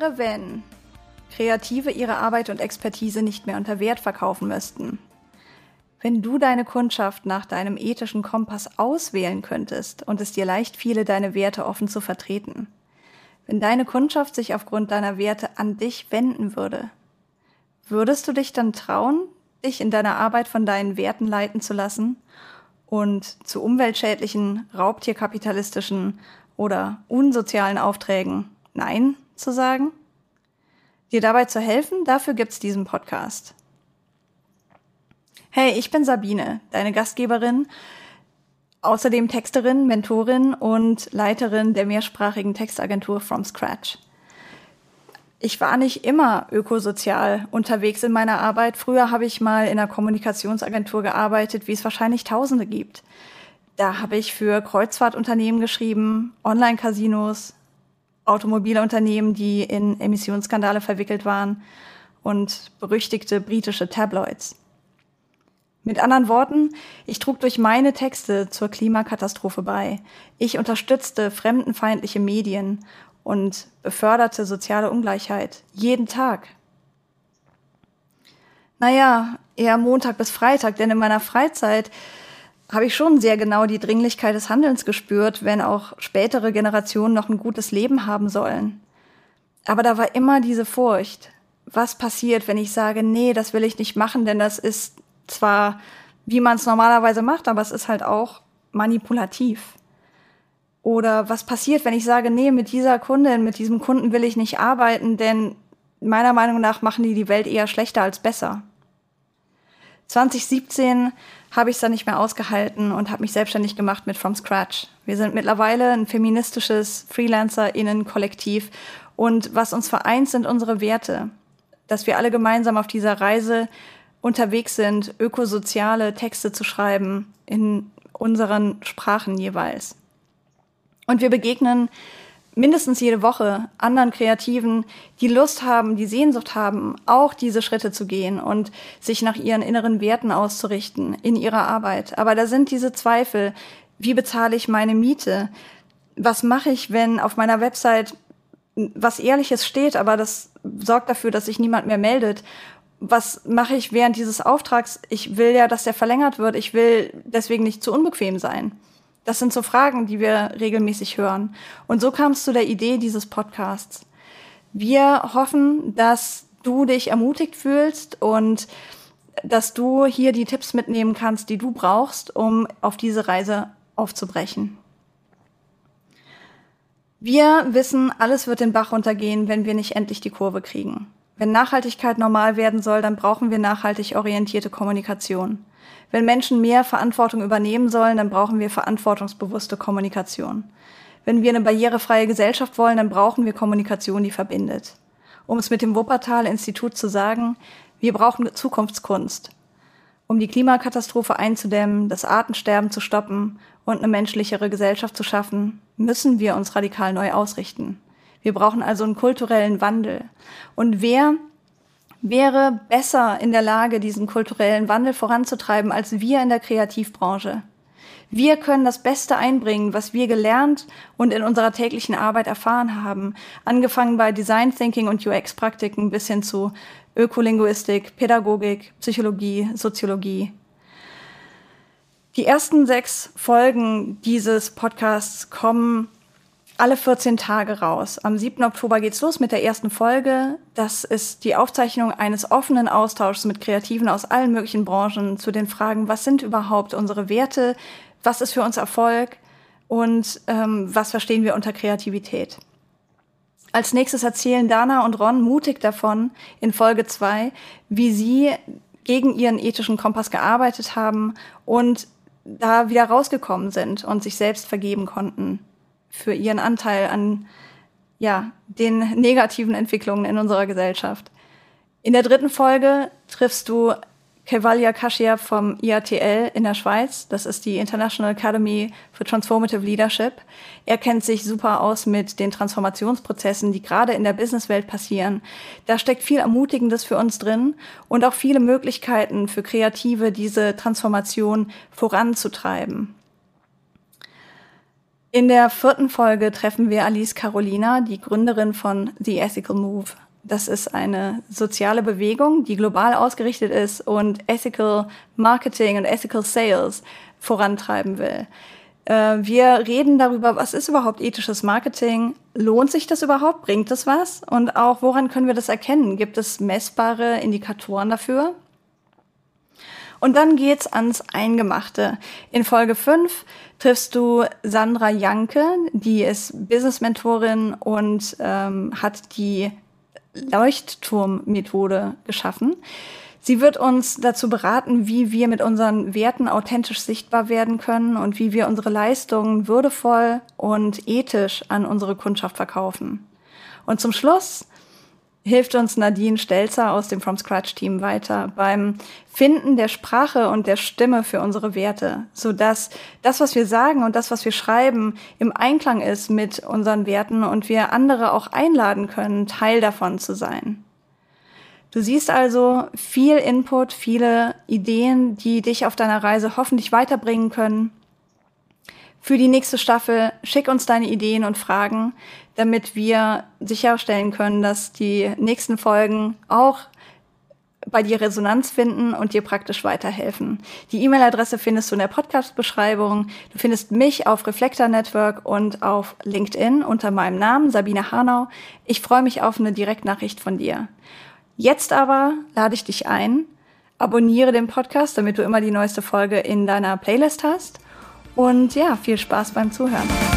wäre, wenn Kreative ihre Arbeit und Expertise nicht mehr unter Wert verkaufen müssten? Wenn du deine Kundschaft nach deinem ethischen Kompass auswählen könntest und es dir leicht fiele, deine Werte offen zu vertreten? Wenn deine Kundschaft sich aufgrund deiner Werte an dich wenden würde, würdest du dich dann trauen, dich in deiner Arbeit von deinen Werten leiten zu lassen und zu umweltschädlichen, raubtierkapitalistischen oder unsozialen Aufträgen Nein zu sagen? Dir dabei zu helfen, dafür gibt's diesen Podcast. Hey, ich bin Sabine, deine Gastgeberin, außerdem Texterin, Mentorin und Leiterin der mehrsprachigen Textagentur From Scratch. Ich war nicht immer ökosozial unterwegs in meiner Arbeit. Früher habe ich mal in einer Kommunikationsagentur gearbeitet, wie es wahrscheinlich Tausende gibt. Da habe ich für Kreuzfahrtunternehmen geschrieben, Online-Casinos, Automobilunternehmen, die in Emissionsskandale verwickelt waren und berüchtigte britische Tabloids. Mit anderen Worten, ich trug durch meine Texte zur Klimakatastrophe bei. Ich unterstützte fremdenfeindliche Medien und beförderte soziale Ungleichheit jeden Tag. Naja, eher Montag bis Freitag, denn in meiner Freizeit habe ich schon sehr genau die Dringlichkeit des Handelns gespürt, wenn auch spätere Generationen noch ein gutes Leben haben sollen. Aber da war immer diese Furcht. Was passiert, wenn ich sage, nee, das will ich nicht machen, denn das ist zwar, wie man es normalerweise macht, aber es ist halt auch manipulativ. Oder was passiert, wenn ich sage, nee, mit dieser Kundin, mit diesem Kunden will ich nicht arbeiten, denn meiner Meinung nach machen die die Welt eher schlechter als besser. 2017 habe ich es dann nicht mehr ausgehalten und habe mich selbstständig gemacht mit From Scratch. Wir sind mittlerweile ein feministisches Freelancer-Innen-Kollektiv und was uns vereint, sind unsere Werte. Dass wir alle gemeinsam auf dieser Reise unterwegs sind, ökosoziale Texte zu schreiben in unseren Sprachen jeweils. Und wir begegnen mindestens jede Woche anderen Kreativen, die Lust haben, die Sehnsucht haben, auch diese Schritte zu gehen und sich nach ihren inneren Werten auszurichten in ihrer Arbeit. Aber da sind diese Zweifel. Wie bezahle ich meine Miete? Was mache ich, wenn auf meiner Website was Ehrliches steht, aber das sorgt dafür, dass sich niemand mehr meldet? Was mache ich während dieses Auftrags? Ich will ja, dass der verlängert wird. Ich will deswegen nicht zu unbequem sein. Das sind so Fragen, die wir regelmäßig hören. Und so kam es zu der Idee dieses Podcasts. Wir hoffen, dass du dich ermutigt fühlst und dass du hier die Tipps mitnehmen kannst, die du brauchst, um auf diese Reise aufzubrechen. Wir wissen, alles wird den Bach runtergehen, wenn wir nicht endlich die Kurve kriegen. Wenn Nachhaltigkeit normal werden soll, dann brauchen wir nachhaltig orientierte Kommunikation. Wenn Menschen mehr Verantwortung übernehmen sollen, dann brauchen wir verantwortungsbewusste Kommunikation. Wenn wir eine barrierefreie Gesellschaft wollen, dann brauchen wir Kommunikation, die verbindet. Um es mit dem Wuppertal-Institut zu sagen, wir brauchen Zukunftskunst. Um die Klimakatastrophe einzudämmen, das Artensterben zu stoppen und eine menschlichere Gesellschaft zu schaffen, müssen wir uns radikal neu ausrichten. Wir brauchen also einen kulturellen Wandel. Und wer wäre besser in der Lage, diesen kulturellen Wandel voranzutreiben, als wir in der Kreativbranche. Wir können das Beste einbringen, was wir gelernt und in unserer täglichen Arbeit erfahren haben, angefangen bei Design Thinking und UX-Praktiken bis hin zu Ökolinguistik, Pädagogik, Psychologie, Soziologie. Die ersten sechs Folgen dieses Podcasts kommen alle 14 Tage raus. Am 7. Oktober geht's los mit der ersten Folge. Das ist die Aufzeichnung eines offenen Austauschs mit Kreativen aus allen möglichen Branchen zu den Fragen, was sind überhaupt unsere Werte, was ist für uns Erfolg und ähm, was verstehen wir unter Kreativität. Als nächstes erzählen Dana und Ron mutig davon in Folge 2, wie sie gegen ihren ethischen Kompass gearbeitet haben und da wieder rausgekommen sind und sich selbst vergeben konnten für ihren Anteil an ja, den negativen Entwicklungen in unserer Gesellschaft. In der dritten Folge triffst du Kevalia Kashia vom IATL in der Schweiz. Das ist die International Academy for Transformative Leadership. Er kennt sich super aus mit den Transformationsprozessen, die gerade in der Businesswelt passieren. Da steckt viel Ermutigendes für uns drin und auch viele Möglichkeiten für Kreative, diese Transformation voranzutreiben. In der vierten Folge treffen wir Alice Carolina, die Gründerin von The Ethical Move. Das ist eine soziale Bewegung, die global ausgerichtet ist und Ethical Marketing und Ethical Sales vorantreiben will. Äh, wir reden darüber, was ist überhaupt ethisches Marketing? Lohnt sich das überhaupt? Bringt das was? Und auch, woran können wir das erkennen? Gibt es messbare Indikatoren dafür? Und dann geht's ans Eingemachte. In Folge 5 triffst du Sandra Janke, die ist Business-Mentorin und ähm, hat die Leuchtturm-Methode geschaffen. Sie wird uns dazu beraten, wie wir mit unseren Werten authentisch sichtbar werden können und wie wir unsere Leistungen würdevoll und ethisch an unsere Kundschaft verkaufen. Und zum Schluss hilft uns Nadine Stelzer aus dem From Scratch Team weiter beim Finden der Sprache und der Stimme für unsere Werte, so dass das, was wir sagen und das, was wir schreiben, im Einklang ist mit unseren Werten und wir andere auch einladen können, Teil davon zu sein. Du siehst also viel Input, viele Ideen, die dich auf deiner Reise hoffentlich weiterbringen können. Für die nächste Staffel schick uns deine Ideen und Fragen, damit wir sicherstellen können, dass die nächsten Folgen auch bei dir Resonanz finden und dir praktisch weiterhelfen. Die E-Mail-Adresse findest du in der Podcast-Beschreibung. Du findest mich auf Reflektor Network und auf LinkedIn unter meinem Namen Sabine Hanau. Ich freue mich auf eine Direktnachricht von dir. Jetzt aber lade ich dich ein, abonniere den Podcast, damit du immer die neueste Folge in deiner Playlist hast. Und ja, viel Spaß beim Zuhören.